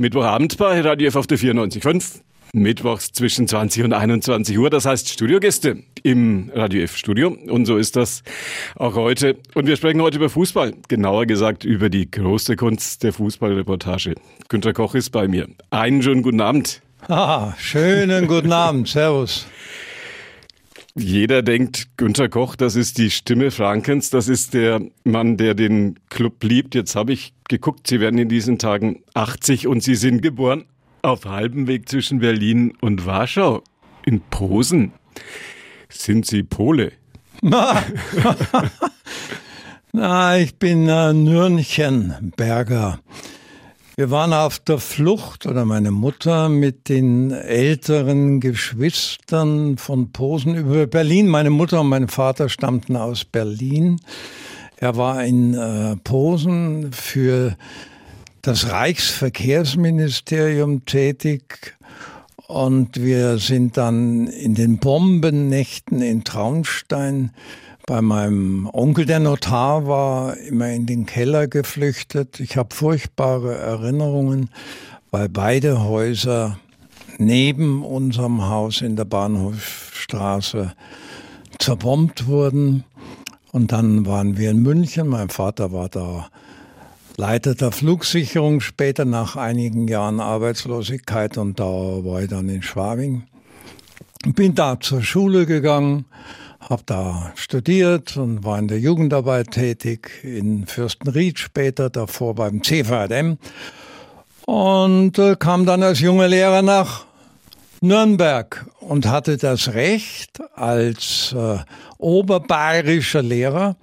Mittwochabend bei Radio F auf der 94.5. Mittwochs zwischen 20 und 21 Uhr. Das heißt Studiogäste im Radio F Studio. Und so ist das auch heute. Und wir sprechen heute über Fußball. Genauer gesagt über die große Kunst der Fußballreportage. Günter Koch ist bei mir. Einen schönen guten Abend. Ah, schönen guten Abend. Servus. Jeder denkt, Günter Koch, das ist die Stimme Frankens, das ist der Mann, der den Club liebt. Jetzt habe ich geguckt, Sie werden in diesen Tagen 80 und Sie sind geboren auf halbem Weg zwischen Berlin und Warschau, in Posen. Sind Sie Pole? Na, ich bin äh, Nürnchenberger. Wir waren auf der Flucht oder meine Mutter mit den älteren Geschwistern von Posen über Berlin. Meine Mutter und mein Vater stammten aus Berlin. Er war in äh, Posen für das Reichsverkehrsministerium tätig und wir sind dann in den Bombennächten in Traunstein bei meinem Onkel, der Notar war, immer in den Keller geflüchtet. Ich habe furchtbare Erinnerungen, weil beide Häuser neben unserem Haus in der Bahnhofstraße zerbombt wurden. Und dann waren wir in München. Mein Vater war da Leiter der Flugsicherung, später nach einigen Jahren Arbeitslosigkeit und da war ich dann in Schwabing. Bin da zur Schule gegangen, habe da studiert und war in der Jugendarbeit tätig, in Fürstenried später, davor beim CVDM und äh, kam dann als junger Lehrer nach Nürnberg und hatte das Recht als äh, oberbayerischer Lehrer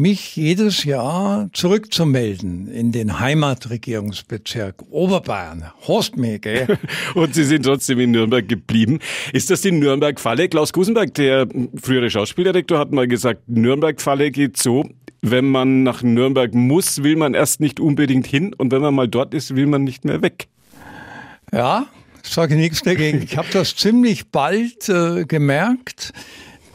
mich jedes Jahr zurückzumelden in den Heimatregierungsbezirk Oberbayern. Horst mir, gell? Und Sie sind trotzdem in Nürnberg geblieben. Ist das die Nürnberg-Falle? Klaus Gusenberg, der frühere Schauspieldirektor, hat mal gesagt, Nürnberg-Falle geht so, wenn man nach Nürnberg muss, will man erst nicht unbedingt hin und wenn man mal dort ist, will man nicht mehr weg. Ja, sage nichts dagegen. Ich habe das ziemlich bald äh, gemerkt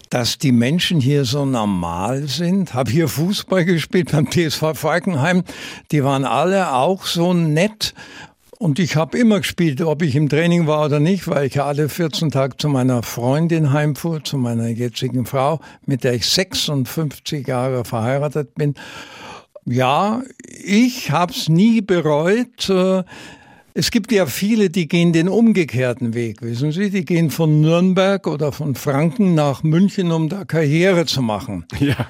dass die Menschen hier so normal sind. Habe hier Fußball gespielt beim TSV Falkenheim. Die waren alle auch so nett. Und ich habe immer gespielt, ob ich im Training war oder nicht, weil ich alle 14 Tage zu meiner Freundin heimfuhr, zu meiner jetzigen Frau, mit der ich 56 Jahre verheiratet bin. Ja, ich habe es nie bereut. Äh, es gibt ja viele, die gehen den umgekehrten Weg, wissen Sie? Die gehen von Nürnberg oder von Franken nach München, um da Karriere zu machen. Ja.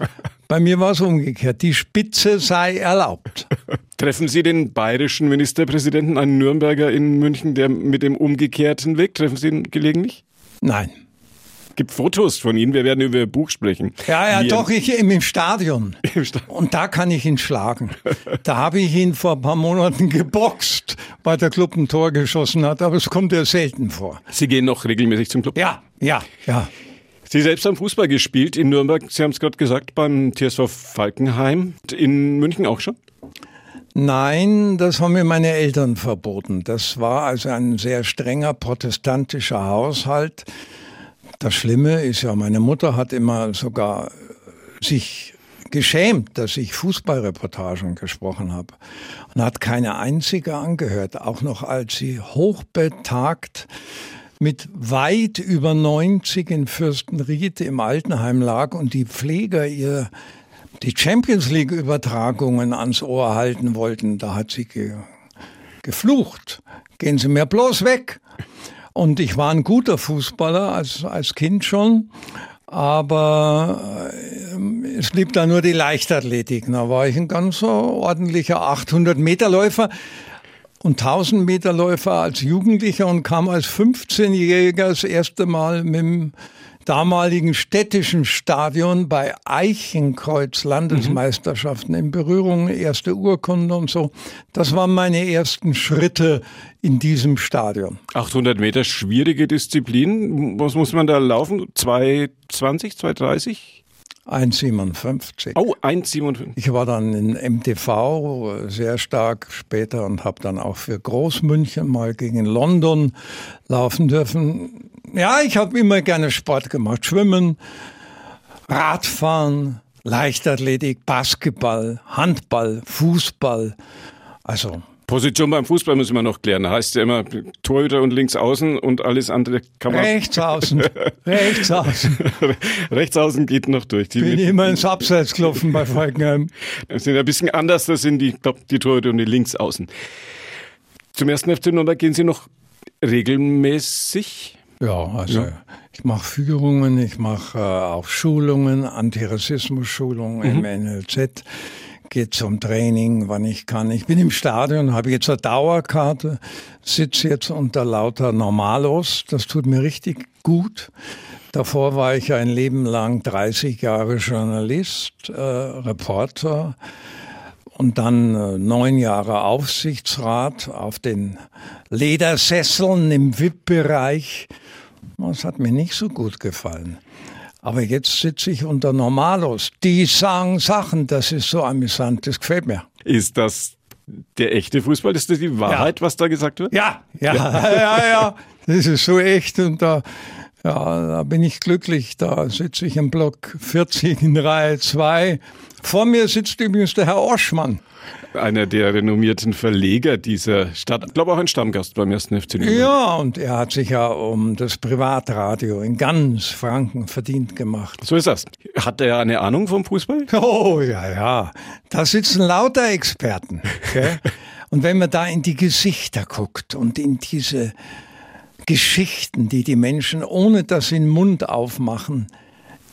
Bei mir war es umgekehrt. Die Spitze sei erlaubt. Treffen Sie den bayerischen Ministerpräsidenten, einen Nürnberger in München, der mit dem umgekehrten Weg, treffen Sie ihn gelegentlich? Nein gibt Fotos von Ihnen. Wir werden über Ihr Buch sprechen. Ja, ja, doch, ich im Stadion. Im Stadion. Und da kann ich ihn schlagen. da habe ich ihn vor ein paar Monaten geboxt, weil der Club ein Tor geschossen hat, aber es kommt ja selten vor. Sie gehen noch regelmäßig zum Club? Ja, ja, ja. Sie selbst haben Fußball gespielt in Nürnberg. Sie haben es gerade gesagt, beim TSV Falkenheim. In München auch schon? Nein, das haben mir meine Eltern verboten. Das war also ein sehr strenger protestantischer Haushalt. Das Schlimme ist ja, meine Mutter hat immer sogar sich geschämt, dass ich Fußballreportagen gesprochen habe und hat keine einzige angehört, auch noch als sie hochbetagt mit weit über 90 in Fürstenried im Altenheim lag und die Pfleger ihr die Champions League Übertragungen ans Ohr halten wollten. Da hat sie ge geflucht. Gehen Sie mir bloß weg. Und ich war ein guter Fußballer als, als Kind schon. Aber äh, es blieb da nur die Leichtathletik. Da war ich ein ganz ordentlicher 800 Meter Läufer und 1000 Meter Läufer als Jugendlicher und kam als 15-Jähriger das erste Mal mit dem damaligen städtischen Stadion bei Eichenkreuz Landesmeisterschaften in Berührung, erste Urkunde und so. Das waren meine ersten Schritte in diesem Stadion. 800 Meter, schwierige Disziplin. Was muss man da laufen? 220, 230? 1,57. Oh, 1,57. Ich war dann in MTV sehr stark später und habe dann auch für Großmünchen mal gegen London laufen dürfen. Ja, ich habe immer gerne Sport gemacht. Schwimmen, Radfahren, Leichtathletik, Basketball, Handball, Fußball. Also Position beim Fußball müssen wir noch klären. Heißt ja immer Torhüter und links außen und alles andere kann man. Rechts außen. Rechts außen. Rechts außen geht noch durch. Die Bin immer ins Abseits gelaufen bei Falkenheim. Das sind ein bisschen anders, das sind die, glaub, die Torhüter und die links außen. Zum ersten FC Nürnberg gehen Sie noch regelmäßig? Ja, also ja. ich mache Führungen, ich mache äh, auch Schulungen, Antirassismus-Schulungen mhm. im NLZ gehe zum Training, wann ich kann. Ich bin im Stadion, habe jetzt eine Dauerkarte, sitze jetzt unter lauter Normalos. Das tut mir richtig gut. Davor war ich ein Leben lang 30 Jahre Journalist, äh, Reporter und dann äh, neun Jahre Aufsichtsrat auf den Ledersesseln im VIP-Bereich. Das hat mir nicht so gut gefallen. Aber jetzt sitze ich unter Normalos. Die sagen Sachen, das ist so amüsant, das gefällt mir. Ist das der echte Fußball? Ist das die Wahrheit, ja. was da gesagt wird? Ja, ja, ja, ja, ja. Das ist so echt und da, ja, da bin ich glücklich. Da sitze ich im Block 40 in Reihe 2. Vor mir sitzt übrigens der Herr Oschmann einer der renommierten Verleger dieser Stadt. Ich glaube auch ein Stammgast beim ersten FC Nürnberg. Ja, und er hat sich ja um das Privatradio in ganz Franken verdient gemacht. So ist das. Hat er eine Ahnung vom Fußball? Oh, ja, ja. Da sitzen lauter Experten. Okay? und wenn man da in die Gesichter guckt und in diese Geschichten, die die Menschen, ohne dass sie den Mund aufmachen,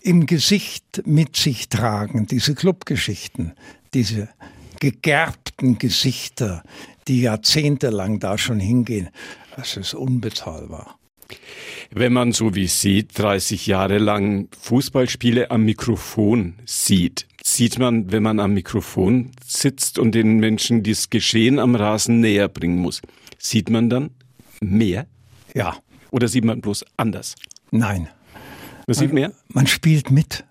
im Gesicht mit sich tragen, diese Clubgeschichten, diese gegerbten Gesichter, die jahrzehntelang da schon hingehen. Das ist unbezahlbar. Wenn man so wie Sie 30 Jahre lang Fußballspiele am Mikrofon sieht, sieht man, wenn man am Mikrofon sitzt und den Menschen das Geschehen am Rasen näher bringen muss, sieht man dann mehr? Ja. Oder sieht man bloß anders? Nein. Man sieht mehr? Man spielt mit.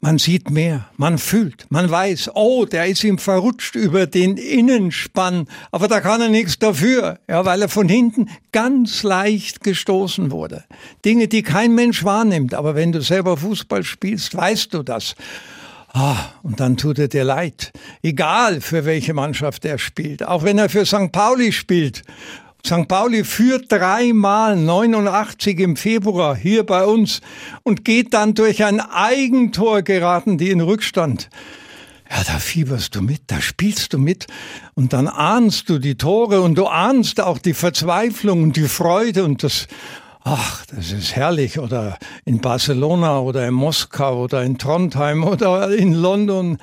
Man sieht mehr, man fühlt, man weiß, oh, der ist ihm verrutscht über den Innenspann, aber da kann er nichts dafür, ja, weil er von hinten ganz leicht gestoßen wurde. Dinge, die kein Mensch wahrnimmt, aber wenn du selber Fußball spielst, weißt du das. Ah, und dann tut er dir leid. Egal, für welche Mannschaft er spielt. Auch wenn er für St. Pauli spielt St. Pauli führt dreimal 89 im Februar hier bei uns und geht dann durch ein Eigentor geraten, die in Rückstand. Ja, da fieberst du mit, da spielst du mit und dann ahnst du die Tore und du ahnst auch die Verzweiflung und die Freude und das, ach, das ist herrlich. Oder in Barcelona oder in Moskau oder in Trondheim oder in London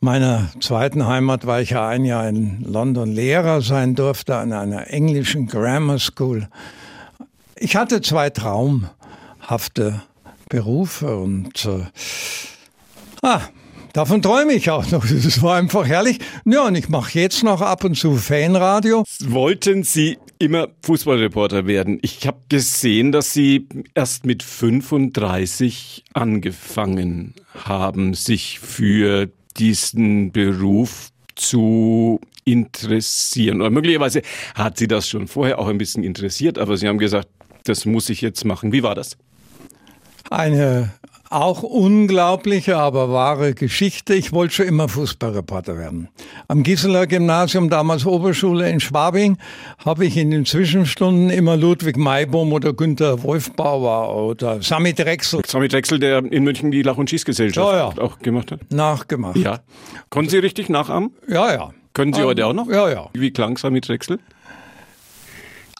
meiner zweiten Heimat war ich ja ein Jahr in London Lehrer sein durfte an einer englischen Grammar School. Ich hatte zwei traumhafte Berufe und äh, ah, davon träume ich auch noch. Das war einfach herrlich. Ja, und ich mache jetzt noch ab und zu Fanradio. Wollten Sie immer Fußballreporter werden? Ich habe gesehen, dass Sie erst mit 35 angefangen haben, sich für diesen Beruf zu interessieren? Oder möglicherweise hat Sie das schon vorher auch ein bisschen interessiert, aber Sie haben gesagt, das muss ich jetzt machen. Wie war das? Eine auch unglaubliche, aber wahre Geschichte. Ich wollte schon immer Fußballreporter werden. Am Gisela Gymnasium, damals Oberschule in Schwabing, habe ich in den Zwischenstunden immer Ludwig Maibaum oder Günter Wolfbauer oder Sami Drechsel. Sami Drechsel, der in München die Lach- und Schießgesellschaft ja, ja. auch gemacht hat? Nachgemacht. Ja. Konnten Sie richtig nachahmen? Ja, ja. Können Sie ähm, heute auch noch? Ja, ja. Wie klang Sami Drechsel?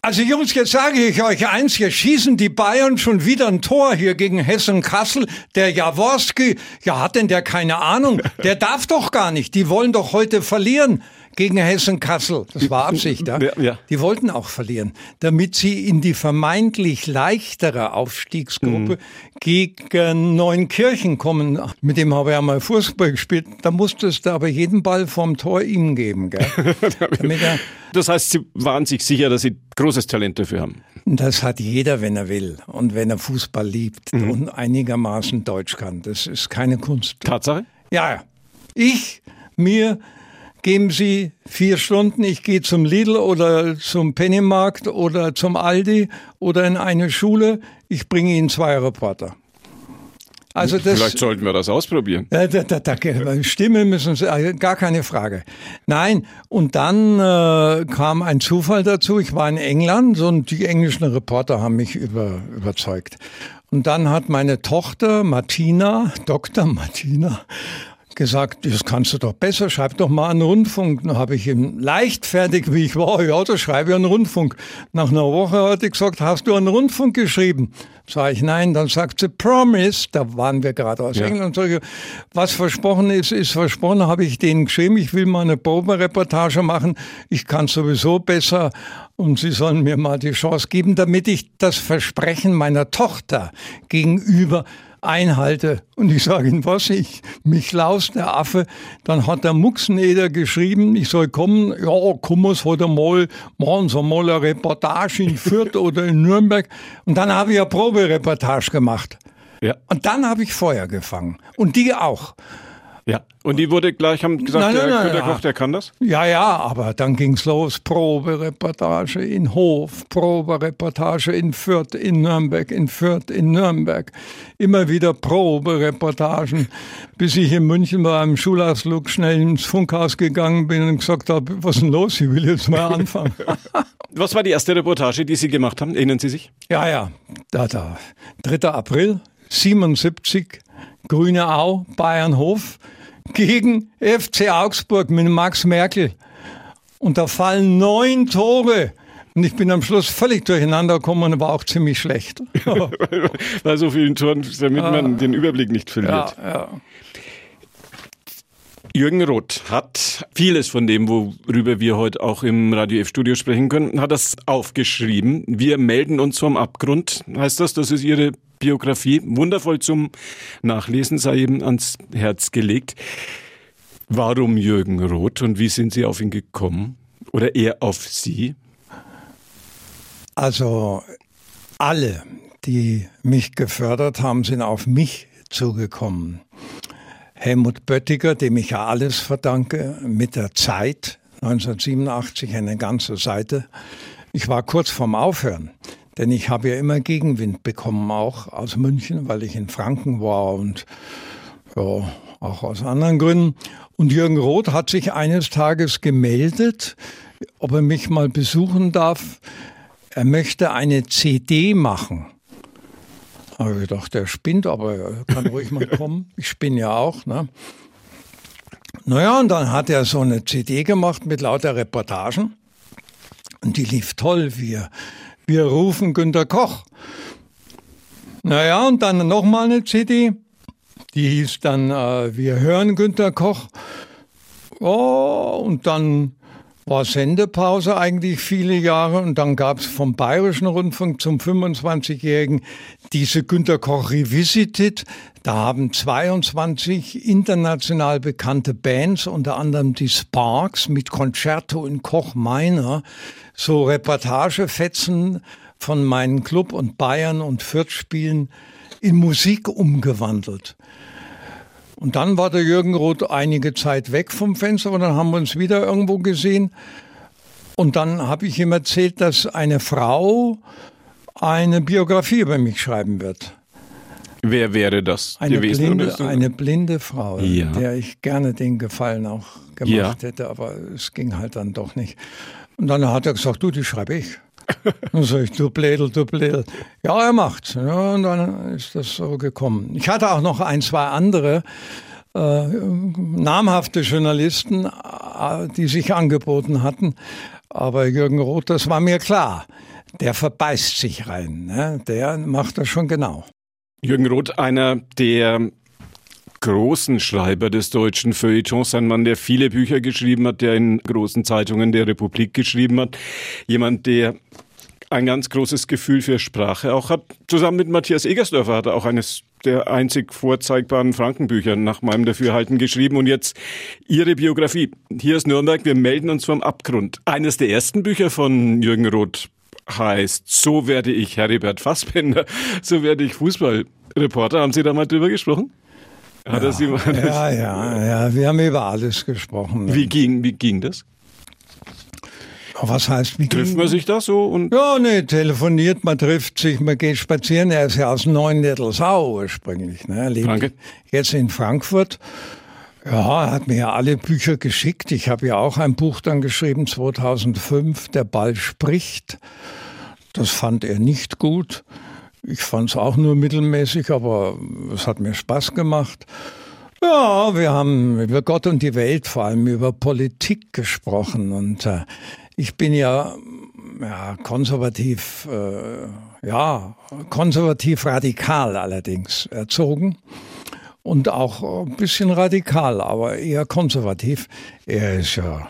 Also Jungs, jetzt sage ich euch eins, hier schießen die Bayern schon wieder ein Tor hier gegen Hessen-Kassel. Der Jaworski, ja hat denn der keine Ahnung? Der darf doch gar nicht. Die wollen doch heute verlieren gegen Hessen-Kassel. Das war Absicht, ja? ja? Die wollten auch verlieren, damit sie in die vermeintlich leichtere Aufstiegsgruppe mhm. gegen Neunkirchen kommen. Mit dem habe ich ja mal Fußball gespielt. Da musstest du aber jeden Ball vom Tor ihm geben, gell? das heißt, Sie waren sich sicher, dass Sie großes Talent dafür haben? Das hat jeder, wenn er will und wenn er Fußball liebt mhm. und einigermaßen Deutsch kann. Das ist keine Kunst. Tatsache? Ja, ja. Ich, mir, geben Sie vier Stunden, ich gehe zum Lidl oder zum Pennymarkt oder zum Aldi oder in eine Schule, ich bringe Ihnen zwei Reporter. Also das, Vielleicht sollten wir das ausprobieren. Da, da, da, da, Stimme müssen Sie, äh, gar keine Frage. Nein, und dann äh, kam ein Zufall dazu. Ich war in England und die englischen Reporter haben mich über, überzeugt. Und dann hat meine Tochter Martina, Dr. Martina, gesagt, das kannst du doch besser, schreib doch mal einen Rundfunk. Dann habe ich ihm leichtfertig, wie ich war, ja, da schreibe ich einen Rundfunk. Nach einer Woche hat er gesagt, hast du einen Rundfunk geschrieben? Sag ich, nein. Dann sagt sie, promise, da waren wir gerade aus ja. England. Sag was versprochen ist, ist versprochen, habe ich denen geschrieben, ich will mal eine Probereportage machen. Ich kann sowieso besser und sie sollen mir mal die Chance geben, damit ich das Versprechen meiner Tochter gegenüber einhalte. Und ich sage Ihnen was, ich, mich laus der Affe. Dann hat der Muxeneder geschrieben, ich soll kommen, ja, komm es heute mal, machen Sie mal eine Reportage in Fürth oder in Nürnberg. Und dann habe ich eine Probereportage gemacht. Ja. Und dann habe ich Feuer gefangen. Und die auch. Ja, und die wurde gleich, haben gesagt, nein, nein, der Günter Koch, der kann das? Ja, ja, aber dann ging's los. Probereportage in Hof, Probereportage in Fürth, in Nürnberg, in Fürth, in Nürnberg. Immer wieder Probereportagen, bis ich in München bei einem Schulausflug schnell ins Funkhaus gegangen bin und gesagt habe, was ist denn los, ich will jetzt mal anfangen. was war die erste Reportage, die Sie gemacht haben? Erinnern Sie sich? Ja, ja, da, da. 3. April 77, Grüne Au, Bayernhof gegen FC Augsburg mit Max Merkel. Und da fallen neun Tore. Und ich bin am Schluss völlig durcheinander gekommen und war auch ziemlich schlecht. Bei so vielen Toren, damit man den Überblick nicht verliert. Ja, ja. Jürgen Roth hat vieles von dem, worüber wir heute auch im Radio F-Studio sprechen können, hat das aufgeschrieben. Wir melden uns vom Abgrund. Heißt das, das ist Ihre Biografie? Wundervoll zum Nachlesen, sei eben ans Herz gelegt. Warum Jürgen Roth und wie sind Sie auf ihn gekommen? Oder er auf Sie? Also alle, die mich gefördert haben, sind auf mich zugekommen. Helmut Böttiger, dem ich ja alles verdanke, mit der Zeit, 1987 eine ganze Seite. Ich war kurz vorm Aufhören, denn ich habe ja immer Gegenwind bekommen, auch aus München, weil ich in Franken war und ja, auch aus anderen Gründen. Und Jürgen Roth hat sich eines Tages gemeldet, ob er mich mal besuchen darf. Er möchte eine CD machen habe ich gedacht, der spinnt, aber er kann ruhig mal kommen. Ich spinne ja auch. Ne? Naja, und dann hat er so eine CD gemacht mit lauter Reportagen. Und die lief toll. Wir, wir rufen Günter Koch. Naja, und dann nochmal eine CD. Die hieß dann äh, Wir hören Günter Koch. Oh, und dann war Sendepause eigentlich viele Jahre und dann gab es vom Bayerischen Rundfunk zum 25-Jährigen diese Günter Koch Revisited. Da haben 22 international bekannte Bands, unter anderem die Sparks mit Concerto in Koch Meiner, so Reportagefetzen von meinen Club und Bayern und Fürth Spielen in Musik umgewandelt. Und dann war der Jürgen Roth einige Zeit weg vom Fenster und dann haben wir uns wieder irgendwo gesehen. Und dann habe ich ihm erzählt, dass eine Frau eine Biografie über mich schreiben wird. Wer wäre das eine gewesen? Blinde, eine blinde Frau, ja. der ich gerne den Gefallen auch gemacht ja. hätte, aber es ging halt dann doch nicht. Und dann hat er gesagt, du, die schreibe ich. Dann sag ich, du Blädel, du Blädel. Ja, er macht's. Ja, und dann ist das so gekommen. Ich hatte auch noch ein, zwei andere äh, namhafte Journalisten, äh, die sich angeboten hatten. Aber Jürgen Roth, das war mir klar. Der verbeißt sich rein. Ne? Der macht das schon genau. Jürgen Roth, einer der großen Schreiber des deutschen Feuilletons, ein Mann, der viele Bücher geschrieben hat, der in großen Zeitungen der Republik geschrieben hat, jemand, der ein ganz großes Gefühl für Sprache auch hat. Zusammen mit Matthias Egersdörfer hat er auch eines der einzig vorzeigbaren Frankenbücher nach meinem Dafürhalten geschrieben. Und jetzt Ihre Biografie. Hier ist Nürnberg, wir melden uns vom Abgrund. Eines der ersten Bücher von Jürgen Roth heißt So werde ich Heribert Fassbender, so werde ich Fußballreporter. Haben Sie da mal drüber gesprochen? Hat ja, Sie mal ja, ja, ja, wir haben über alles gesprochen. Wie ging, wie ging das? Was heißt, wie Trifft man sich da so? Und ja, nee, telefoniert, man trifft sich, man geht spazieren. Er ist ja aus Neuendettelsau ursprünglich. Ne? Er lebt Danke. jetzt in Frankfurt. Ja, er hat mir ja alle Bücher geschickt. Ich habe ja auch ein Buch dann geschrieben, 2005, Der Ball spricht. Das fand er nicht gut. Ich fand es auch nur mittelmäßig, aber es hat mir Spaß gemacht. Ja, wir haben über Gott und die Welt, vor allem über Politik gesprochen. Und äh, ich bin ja, ja konservativ, äh, ja, konservativ radikal allerdings erzogen und auch ein bisschen radikal, aber eher konservativ. Er ist ja,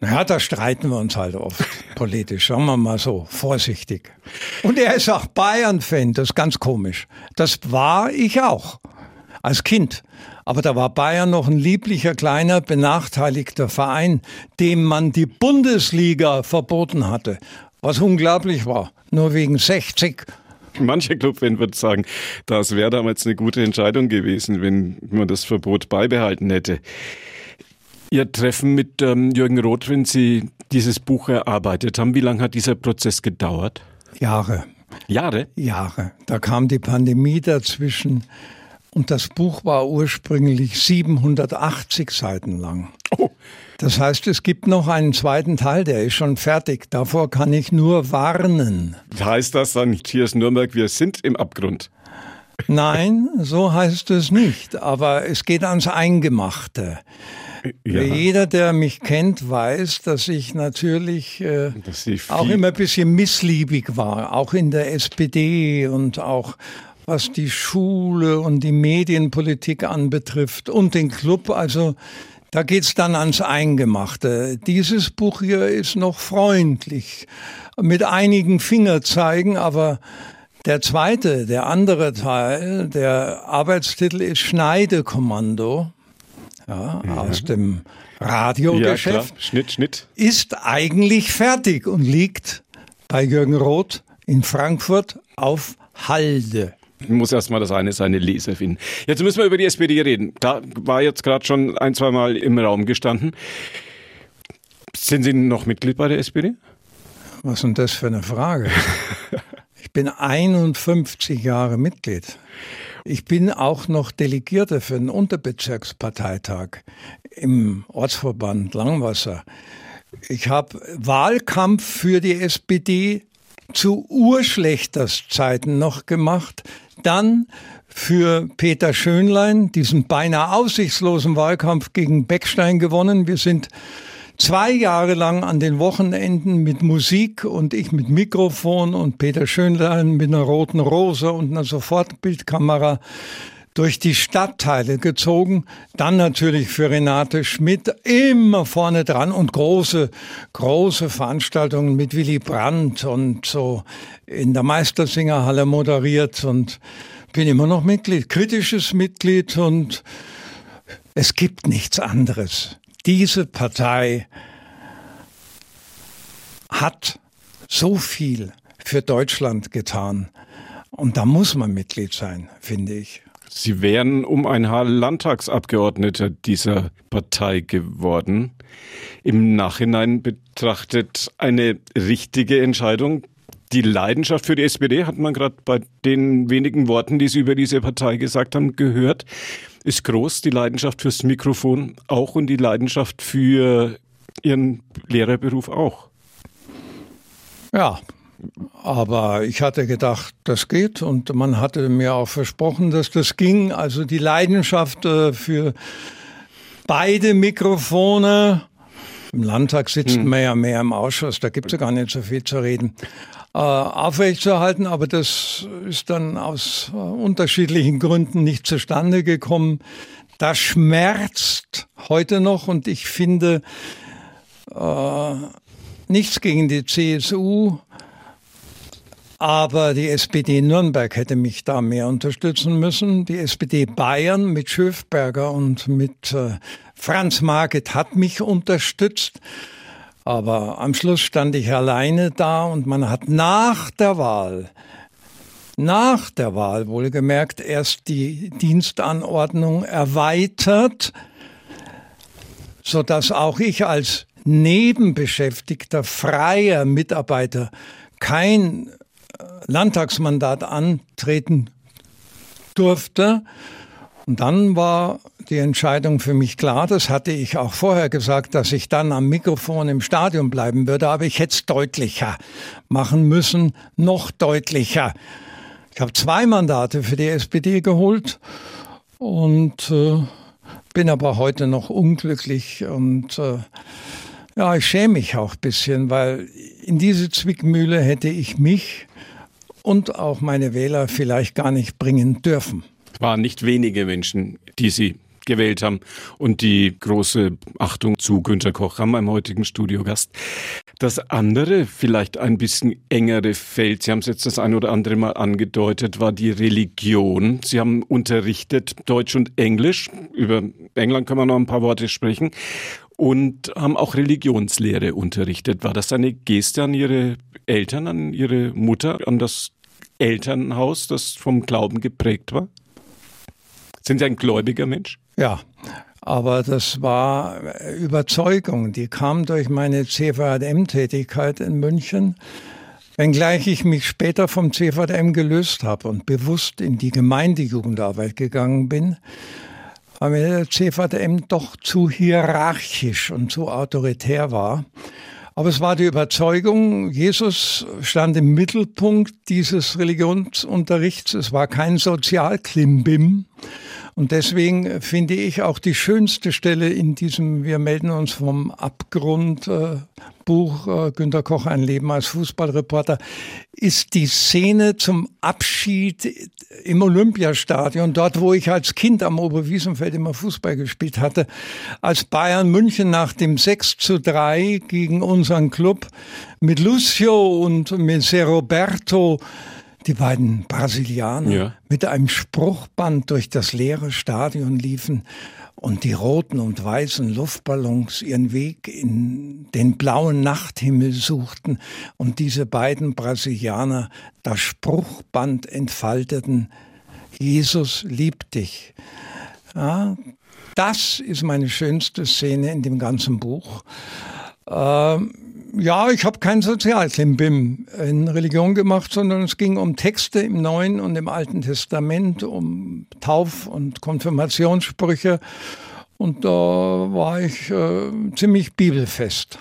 naja, da streiten wir uns halt oft politisch, sagen wir mal so, vorsichtig. Und er ist auch Bayern-Fan, das ist ganz komisch. Das war ich auch, als Kind. Aber da war Bayern noch ein lieblicher, kleiner, benachteiligter Verein, dem man die Bundesliga verboten hatte. Was unglaublich war. Nur wegen 60 Mancher Clubfan wird sagen, das wäre damals eine gute Entscheidung gewesen, wenn man das Verbot beibehalten hätte. Ihr Treffen mit ähm, Jürgen Roth, wenn Sie dieses Buch erarbeitet haben, wie lange hat dieser Prozess gedauert? Jahre. Jahre? Jahre. Da kam die Pandemie dazwischen und das Buch war ursprünglich 780 Seiten lang. Oh. Das heißt, es gibt noch einen zweiten Teil, der ist schon fertig. Davor kann ich nur warnen. Heißt das dann, hier ist Nürnberg, wir sind im Abgrund? Nein, so heißt es nicht. Aber es geht ans Eingemachte. Ja. Jeder, der mich kennt, weiß, dass ich natürlich äh, auch immer ein bisschen missliebig war, auch in der SPD und auch was die Schule und die Medienpolitik anbetrifft und den Club. Also da geht's dann ans Eingemachte. Dieses Buch hier ist noch freundlich, mit einigen Fingerzeigen, aber der zweite, der andere Teil, der Arbeitstitel ist Schneidekommando ja, ja. aus dem Radiogeschäft. Ja, Schnitt, Schnitt. Ist eigentlich fertig und liegt bei Jürgen Roth in Frankfurt auf Halde. Ich muss erstmal das eine seine Leser finden. Jetzt müssen wir über die SPD reden. Da war jetzt gerade schon ein, zwei Mal im Raum gestanden. Sind Sie noch Mitglied bei der SPD? Was ist denn das für eine Frage? ich bin 51 Jahre Mitglied. Ich bin auch noch Delegierter für den Unterbezirksparteitag im Ortsverband Langwasser. Ich habe Wahlkampf für die SPD zu Urschlechterszeiten noch gemacht. Dann für Peter Schönlein diesen beinahe aussichtslosen Wahlkampf gegen Beckstein gewonnen. Wir sind zwei Jahre lang an den Wochenenden mit Musik und ich mit Mikrofon und Peter Schönlein mit einer roten Rose und einer Sofortbildkamera durch die Stadtteile gezogen. Dann natürlich für Renate Schmidt immer vorne dran und große, große Veranstaltungen mit Willy Brandt und so in der Meistersingerhalle moderiert und bin immer noch Mitglied, kritisches Mitglied und es gibt nichts anderes. Diese Partei hat so viel für Deutschland getan. Und da muss man Mitglied sein, finde ich. Sie wären um ein Haar Landtagsabgeordneter dieser Partei geworden. Im Nachhinein betrachtet eine richtige Entscheidung. Die Leidenschaft für die SPD hat man gerade bei den wenigen Worten, die Sie über diese Partei gesagt haben, gehört, ist groß. Die Leidenschaft fürs Mikrofon auch und die Leidenschaft für Ihren Lehrerberuf auch. Ja, aber ich hatte gedacht, das geht und man hatte mir auch versprochen, dass das ging. Also die Leidenschaft äh, für beide Mikrofone. Im Landtag sitzt hm. man ja mehr im Ausschuss, da gibt es ja gar nicht so viel zu reden. Äh, aufrechtzuerhalten, aber das ist dann aus äh, unterschiedlichen Gründen nicht zustande gekommen. Das schmerzt heute noch und ich finde äh, nichts gegen die CSU, aber die SPD Nürnberg hätte mich da mehr unterstützen müssen. Die SPD Bayern mit Schöfberger und mit äh, Franz Marget hat mich unterstützt. Aber am Schluss stand ich alleine da und man hat nach der Wahl, nach der Wahl wohlgemerkt, erst die Dienstanordnung erweitert, sodass auch ich als nebenbeschäftigter, freier Mitarbeiter kein äh, Landtagsmandat antreten durfte. Und dann war die Entscheidung für mich klar. Das hatte ich auch vorher gesagt, dass ich dann am Mikrofon im Stadion bleiben würde. Aber ich hätte es deutlicher machen müssen, noch deutlicher. Ich habe zwei Mandate für die SPD geholt und äh, bin aber heute noch unglücklich und äh, ja, ich schäme mich auch ein bisschen, weil in diese Zwickmühle hätte ich mich und auch meine Wähler vielleicht gar nicht bringen dürfen. Es waren nicht wenige Menschen, die Sie gewählt haben und die große Achtung zu Günter Koch haben, meinem heutigen Studiogast. Das andere, vielleicht ein bisschen engere Feld, Sie haben es jetzt das ein oder andere Mal angedeutet, war die Religion. Sie haben unterrichtet Deutsch und Englisch. Über England können wir noch ein paar Worte sprechen und haben auch Religionslehre unterrichtet. War das eine Geste an Ihre Eltern, an Ihre Mutter, an das Elternhaus, das vom Glauben geprägt war? Sind Sie ein gläubiger Mensch? Ja, aber das war Überzeugung. Die kam durch meine CVM-Tätigkeit in München. Wenngleich ich mich später vom CVM gelöst habe und bewusst in die Gemeindejugendarbeit gegangen bin, weil mir der CVM doch zu hierarchisch und zu autoritär war. Aber es war die Überzeugung, Jesus stand im Mittelpunkt dieses Religionsunterrichts. Es war kein Sozialklimbim. Und deswegen finde ich auch die schönste Stelle in diesem Wir melden uns vom Abgrund äh, Buch äh, Günter Koch ein Leben als Fußballreporter ist die Szene zum Abschied im Olympiastadion, dort wo ich als Kind am Oberwiesenfeld immer Fußball gespielt hatte, als Bayern München nach dem 6 zu 3 gegen unseren Club mit Lucio und mit Ser Roberto die beiden Brasilianer ja. mit einem Spruchband durch das leere Stadion liefen und die roten und weißen Luftballons ihren Weg in den blauen Nachthimmel suchten und diese beiden Brasilianer das Spruchband entfalteten, Jesus liebt dich. Ja, das ist meine schönste Szene in dem ganzen Buch. Ähm, ja, ich habe kein Sozialklimbim in Religion gemacht, sondern es ging um Texte im Neuen und im Alten Testament, um Tauf- und Konfirmationssprüche. Und da war ich äh, ziemlich bibelfest.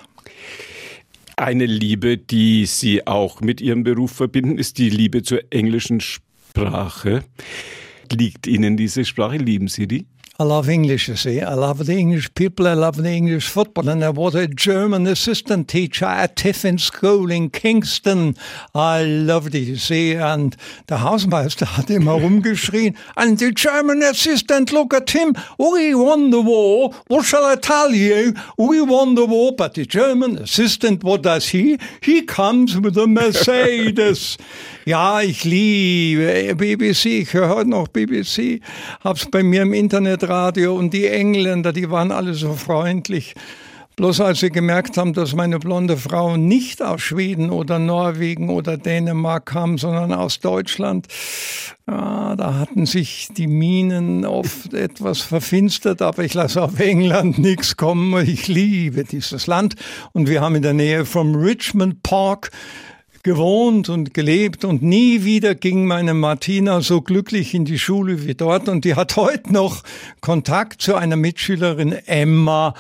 Eine Liebe, die Sie auch mit Ihrem Beruf verbinden, ist die Liebe zur englischen Sprache. Liegt Ihnen diese Sprache? Lieben Sie die? I love English, you see. I love the English people. I love the English football. And I was a German assistant teacher at Tiffin School in Kingston. I loved it, you see. And der Hausmeister hat immer rumgeschrien. And the German assistant, look at him. We won the war. What shall I tell you? We won the war. But the German assistant, what does he? He comes with a Mercedes. Ja, ich liebe eh, BBC. Ich höre heute noch BBC. Hab's bei mir im Internetradio und die Engländer, die waren alle so freundlich. Bloß als sie gemerkt haben, dass meine blonde Frau nicht aus Schweden oder Norwegen oder Dänemark kam, sondern aus Deutschland, ja, da hatten sich die Minen oft etwas verfinstert, aber ich lasse auf England nichts kommen. Ich liebe dieses Land und wir haben in der Nähe vom Richmond Park gewohnt und gelebt und nie wieder ging meine Martina so glücklich in die Schule wie dort und die hat heute noch Kontakt zu einer Mitschülerin Emma.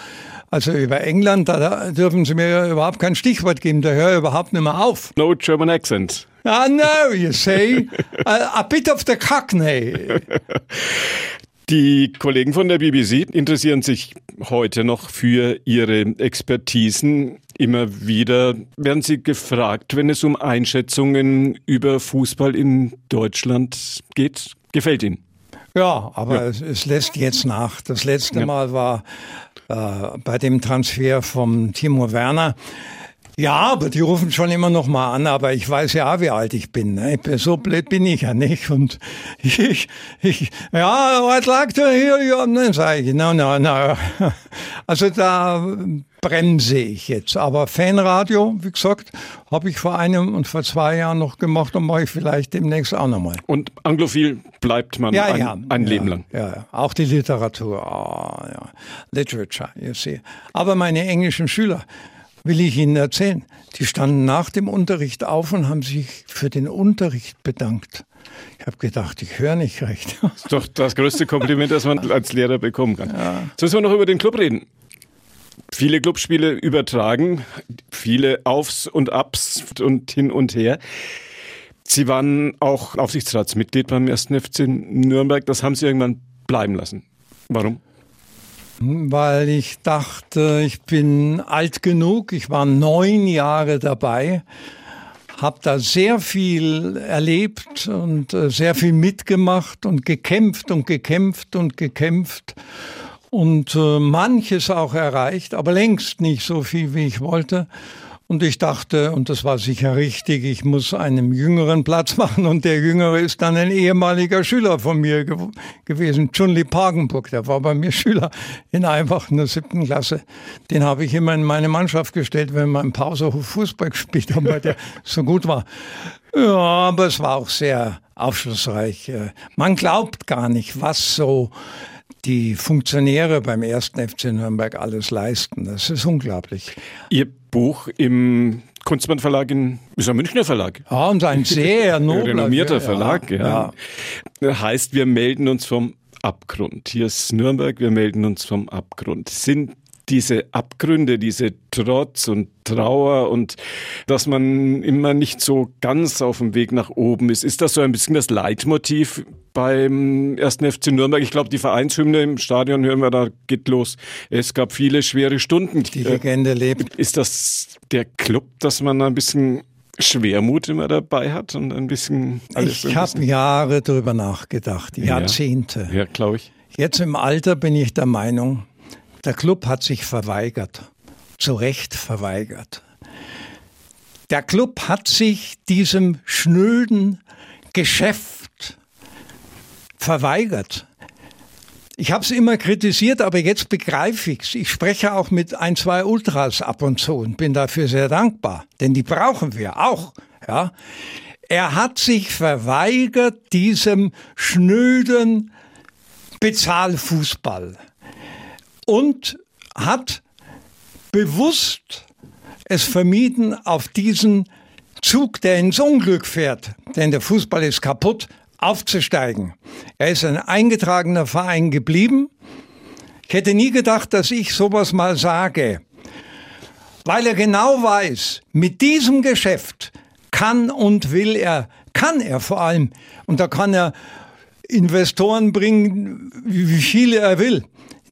Also über England, da dürfen Sie mir überhaupt kein Stichwort geben, da höre ich überhaupt nicht mehr auf. No German accent. Ah, no, you see. a, a bit of the cockney. Die Kollegen von der BBC interessieren sich heute noch für ihre Expertisen. Immer wieder werden sie gefragt, wenn es um Einschätzungen über Fußball in Deutschland geht. Gefällt Ihnen? Ja, aber ja. Es, es, lässt jetzt nach. Das letzte ja. Mal war äh, bei dem Transfer vom Timo Werner. Ja, aber die rufen schon immer noch mal an, aber ich weiß ja, wie alt ich bin. Ne? So blöd bin ich ja nicht. Und ich, ich ja, what like to hear you? Dann sage ich, no, no, no. Also da bremse ich jetzt. Aber Fanradio, wie gesagt, habe ich vor einem und vor zwei Jahren noch gemacht und mache ich vielleicht demnächst auch nochmal. Und anglophil bleibt man ja, ein, ja, ein ja, Leben lang. Ja, auch die Literatur. Oh, ja. Literature, you see. Aber meine englischen Schüler, will ich Ihnen erzählen, die standen nach dem Unterricht auf und haben sich für den Unterricht bedankt. Ich habe gedacht, ich höre nicht recht. Das ist doch das größte Kompliment, das man als Lehrer bekommen kann. Ja. Jetzt müssen wir noch über den Club reden. Viele Clubspiele übertragen, viele Aufs und Abs und hin und her. Sie waren auch Aufsichtsratsmitglied beim 1. FC Nürnberg. Das haben Sie irgendwann bleiben lassen. Warum? Weil ich dachte, ich bin alt genug. Ich war neun Jahre dabei habe da sehr viel erlebt und äh, sehr viel mitgemacht und gekämpft und gekämpft und gekämpft und äh, manches auch erreicht, aber längst nicht so viel, wie ich wollte. Und ich dachte, und das war sicher richtig, ich muss einem Jüngeren Platz machen. Und der Jüngere ist dann ein ehemaliger Schüler von mir ge gewesen, Chunli Pagenburg. Der war bei mir Schüler in einfach in der siebten Klasse. Den habe ich immer in meine Mannschaft gestellt, wenn wir im Pauserhof Fußball gespielt haben, weil der so gut war. Ja, aber es war auch sehr aufschlussreich. Man glaubt gar nicht, was so die Funktionäre beim ersten FC Nürnberg alles leisten. Das ist unglaublich. Ihr Buch im Kunstmann Verlag in, ist ein Münchner Verlag. Ja, und ein sehr nobler, renommierter Verlag, ja, ja. Heißt, wir melden uns vom Abgrund. Hier ist Nürnberg, wir melden uns vom Abgrund. Sind diese Abgründe, diese Trotz und Trauer und dass man immer nicht so ganz auf dem Weg nach oben ist. Ist das so ein bisschen das Leitmotiv beim ersten FC Nürnberg? Ich glaube, die Vereinshymne im Stadion hören wir, da geht los. Es gab viele schwere Stunden. Die Legende lebt. Ist das der Club, dass man ein bisschen Schwermut immer dabei hat und ein bisschen alles. Ich habe Jahre darüber nachgedacht, Jahrzehnte. Ja, ja glaube ich. Jetzt im Alter bin ich der Meinung, der Club hat sich verweigert, zu Recht verweigert. Der Club hat sich diesem schnöden Geschäft verweigert. Ich habe es immer kritisiert, aber jetzt begreife ich es. Ich spreche auch mit ein, zwei Ultras ab und zu und bin dafür sehr dankbar, denn die brauchen wir auch. Ja. Er hat sich verweigert diesem schnöden Bezahlfußball und hat bewusst es vermieden, auf diesen Zug, der ins Unglück fährt, denn der Fußball ist kaputt, aufzusteigen. Er ist ein eingetragener Verein geblieben. Ich hätte nie gedacht, dass ich sowas mal sage, weil er genau weiß, mit diesem Geschäft kann und will er, kann er vor allem, und da kann er Investoren bringen, wie viele er will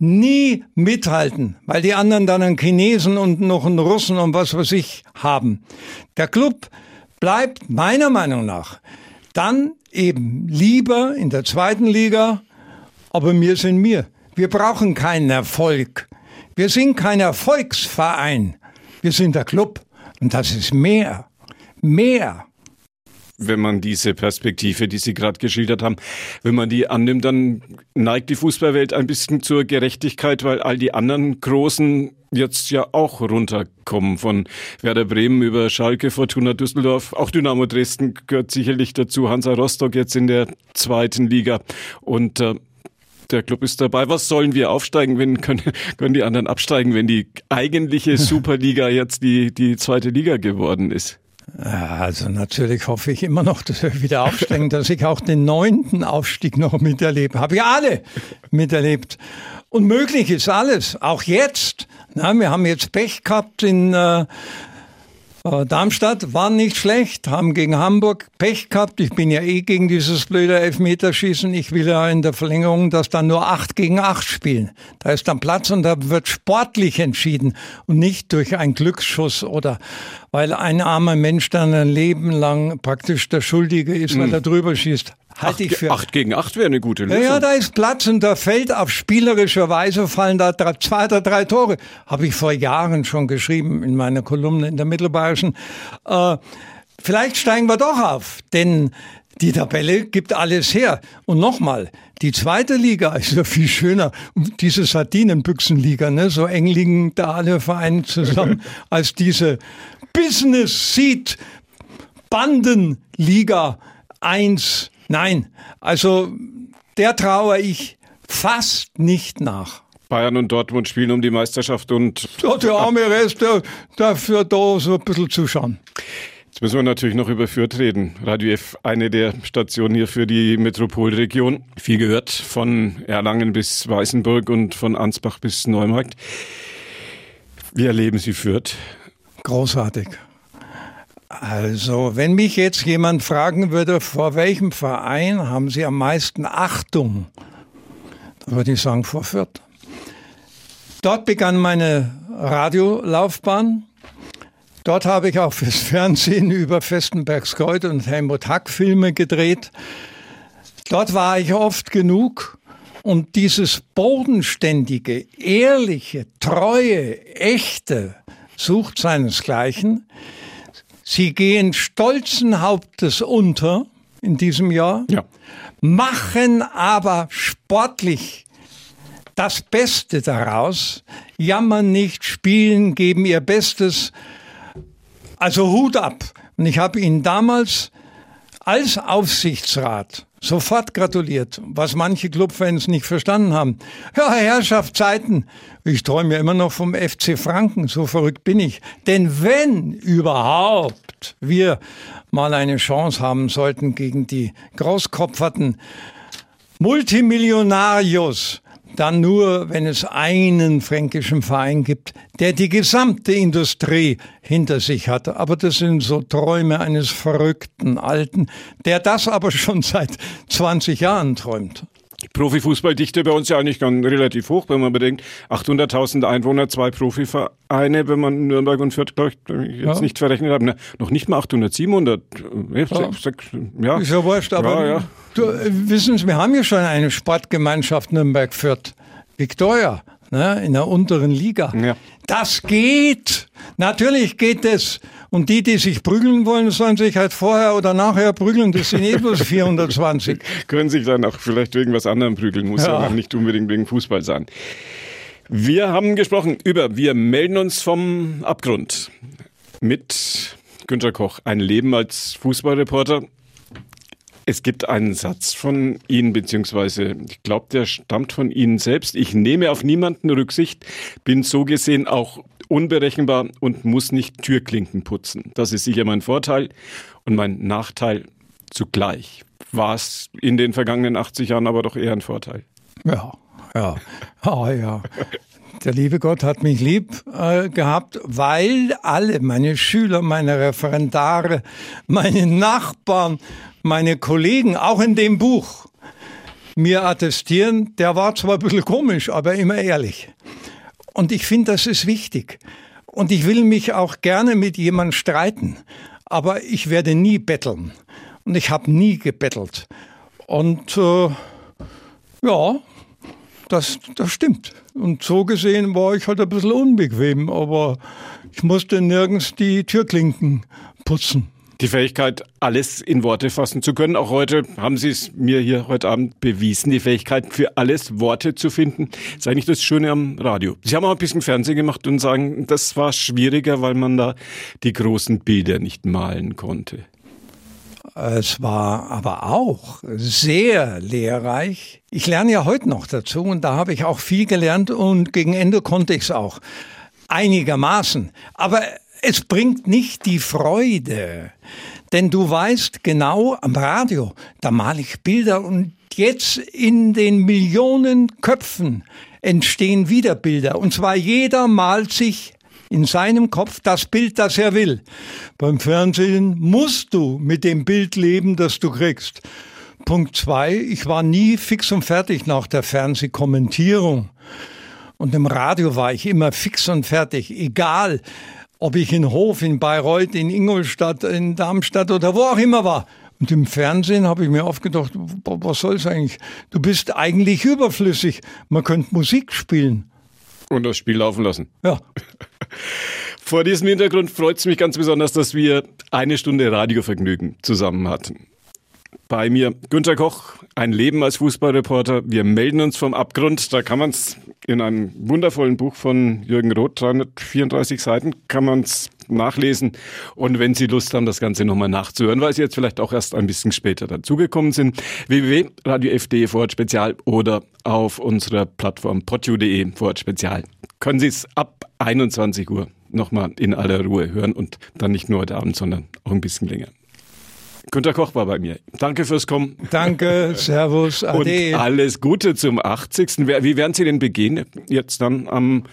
nie mithalten, weil die anderen dann einen Chinesen und noch einen Russen und was weiß ich haben. Der Club bleibt meiner Meinung nach dann eben lieber in der zweiten Liga, aber wir sind mir. Wir brauchen keinen Erfolg. Wir sind kein Erfolgsverein. Wir sind der Club. Und das ist mehr. Mehr wenn man diese Perspektive, die Sie gerade geschildert haben, wenn man die annimmt, dann neigt die Fußballwelt ein bisschen zur Gerechtigkeit, weil all die anderen großen jetzt ja auch runterkommen. Von Werder Bremen über Schalke, Fortuna Düsseldorf, auch Dynamo Dresden gehört sicherlich dazu, Hansa Rostock jetzt in der zweiten Liga. Und äh, der Club ist dabei. Was sollen wir aufsteigen, wenn können, können die anderen absteigen, wenn die eigentliche Superliga jetzt die, die zweite Liga geworden ist? Also natürlich hoffe ich immer noch, dass wir wieder aufsteigen, dass ich auch den neunten Aufstieg noch miterlebe. Habe ich alle miterlebt. Und möglich ist alles, auch jetzt. Na, wir haben jetzt Pech gehabt in äh, äh, Darmstadt war nicht schlecht, haben gegen Hamburg Pech gehabt. Ich bin ja eh gegen dieses blöde Elfmeterschießen. Ich will ja in der Verlängerung, dass dann nur acht gegen acht spielen. Da ist dann Platz und da wird sportlich entschieden und nicht durch einen Glücksschuss oder weil ein armer Mensch dann ein Leben lang praktisch der Schuldige ist, weil hm. er drüber schießt. Halte ich für. Acht gegen acht wäre eine gute Lösung. Ja, ja, da ist Platz und da fällt auf spielerische Weise fallen da drei, zwei oder drei Tore. Habe ich vor Jahren schon geschrieben in meiner Kolumne in der Mittelbayerischen. Äh, vielleicht steigen wir doch auf, denn Die Tabelle gibt alles her. Und nochmal, die zweite Liga ist ja viel schöner. Diese Sardinenbüchsenliga, ne? so eng liegen da alle Vereine zusammen, als diese Business Seat Bandenliga 1. Nein, also der traue ich fast nicht nach. Bayern und Dortmund spielen um die Meisterschaft und. Ja, der arme Rest, der, dafür da so ein bisschen zuschauen. Jetzt müssen wir natürlich noch über Fürth reden. Radio F, eine der Stationen hier für die Metropolregion. Viel gehört von Erlangen bis Weißenburg und von Ansbach bis Neumarkt. Wie erleben Sie Fürth? Großartig. Also, wenn mich jetzt jemand fragen würde, vor welchem Verein haben Sie am meisten Achtung, dann würde ich sagen, vor Fürth. Dort begann meine Radiolaufbahn. Dort habe ich auch fürs Fernsehen über Festenbergs Kreuz und Helmut Hack Filme gedreht. Dort war ich oft genug. Und dieses bodenständige, ehrliche, treue, echte sucht seinesgleichen. Sie gehen stolzen Hauptes unter in diesem Jahr, ja. machen aber sportlich das Beste daraus, jammern nicht, spielen, geben ihr Bestes. Also Hut ab. Und ich habe Ihnen damals als Aufsichtsrat sofort gratuliert, was manche Clubfans nicht verstanden haben. Ja, Herrschaftszeiten. Ich träume ja immer noch vom FC Franken, so verrückt bin ich. Denn wenn überhaupt wir mal eine Chance haben sollten gegen die großkopferten Multimillionarios, dann nur, wenn es einen fränkischen Verein gibt, der die gesamte Industrie hinter sich hat. Aber das sind so Träume eines verrückten Alten, der das aber schon seit 20 Jahren träumt. Profifußballdichte bei uns ja eigentlich ganz relativ hoch, wenn man bedenkt, 800.000 Einwohner, zwei Profivereine, wenn man Nürnberg und Fürth, glaube ich, jetzt ja. nicht verrechnet haben, ne, noch nicht mal 800, 700. Ja. Sechs, ja. Ist ja wurscht, aber ja, Du, äh, wissen Sie, wir haben ja schon eine Sportgemeinschaft Nürnberg-Fürth, Victoria, ne, in der unteren Liga. Ja. Das geht. Natürlich geht es. Und die, die sich prügeln wollen, sollen sich halt vorher oder nachher prügeln. Das sind eh bloß 420. Können sich dann auch vielleicht wegen was anderem prügeln. Muss ja, ja nicht unbedingt wegen Fußball sein. Wir haben gesprochen über, wir melden uns vom Abgrund mit Günter Koch. Ein Leben als Fußballreporter. Es gibt einen Satz von Ihnen, beziehungsweise ich glaube, der stammt von Ihnen selbst. Ich nehme auf niemanden Rücksicht, bin so gesehen auch unberechenbar und muss nicht Türklinken putzen. Das ist sicher mein Vorteil und mein Nachteil zugleich. War es in den vergangenen 80 Jahren aber doch eher ein Vorteil. Ja, ja, ah, ja. Der liebe Gott hat mich lieb äh, gehabt, weil alle meine Schüler, meine Referendare, meine Nachbarn, meine Kollegen, auch in dem Buch, mir attestieren, der war zwar ein bisschen komisch, aber immer ehrlich. Und ich finde, das ist wichtig. Und ich will mich auch gerne mit jemandem streiten. Aber ich werde nie betteln. Und ich habe nie gebettelt. Und äh, ja, das, das stimmt. Und so gesehen war ich halt ein bisschen unbequem, aber ich musste nirgends die Türklinken putzen. Die Fähigkeit, alles in Worte fassen zu können. Auch heute haben Sie es mir hier heute Abend bewiesen, die Fähigkeit, für alles Worte zu finden. Das ist eigentlich das Schöne am Radio. Sie haben auch ein bisschen Fernsehen gemacht und sagen, das war schwieriger, weil man da die großen Bilder nicht malen konnte. Es war aber auch sehr lehrreich. Ich lerne ja heute noch dazu und da habe ich auch viel gelernt und gegen Ende konnte ich es auch. Einigermaßen. Aber es bringt nicht die Freude. Denn du weißt genau am Radio, da male ich Bilder und jetzt in den Millionen Köpfen entstehen wieder Bilder. Und zwar jeder malt sich in seinem Kopf das Bild, das er will. Beim Fernsehen musst du mit dem Bild leben, das du kriegst. Punkt zwei, ich war nie fix und fertig nach der Fernsehkommentierung. Und im Radio war ich immer fix und fertig, egal ob ich in Hof, in Bayreuth, in Ingolstadt, in Darmstadt oder wo auch immer war. Und im Fernsehen habe ich mir oft gedacht, was soll es eigentlich? Du bist eigentlich überflüssig. Man könnte Musik spielen. Und das Spiel laufen lassen. Ja. Vor diesem Hintergrund freut es mich ganz besonders, dass wir eine Stunde Radiovergnügen zusammen hatten. Bei mir Günter Koch, ein Leben als Fußballreporter. Wir melden uns vom Abgrund. Da kann man es in einem wundervollen Buch von Jürgen Roth, 334 Seiten, kann man es nachlesen. Und wenn Sie Lust haben, das Ganze nochmal nachzuhören, weil Sie jetzt vielleicht auch erst ein bisschen später dazugekommen sind, www.radiof.de Vorort Spezial oder auf unserer Plattform podu.de Vorort Spezial. Können Sie es ab 21 Uhr nochmal in aller Ruhe hören und dann nicht nur heute Abend, sondern auch ein bisschen länger. Günter Koch war bei mir. Danke fürs Kommen. Danke, Servus, Ade. Und alles Gute zum 80. Wie werden Sie denn begehen jetzt dann am,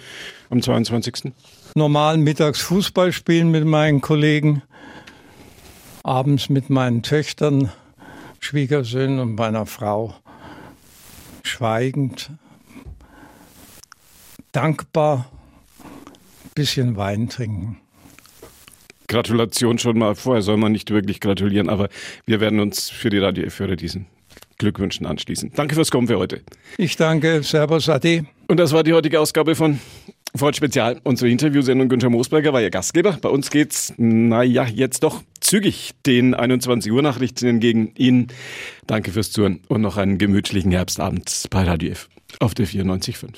am 22.? Normal mittags Fußball spielen mit meinen Kollegen, abends mit meinen Töchtern, Schwiegersöhnen und meiner Frau. Schweigend, dankbar, bisschen Wein trinken. Gratulation schon mal. Vorher soll man nicht wirklich gratulieren, aber wir werden uns für die Radio F-Hörer diesen Glückwünschen anschließen. Danke fürs Kommen für heute. Ich danke. Servus, Ade. Und das war die heutige Ausgabe von Ford Spezial. Unsere Interviewsendung Günther Moosberger war Ihr Gastgeber. Bei uns geht's, naja, jetzt doch zügig den 21 Uhr Nachrichten entgegen. Ihnen danke fürs Zuhören und noch einen gemütlichen Herbstabend bei Radio F auf der 94.5.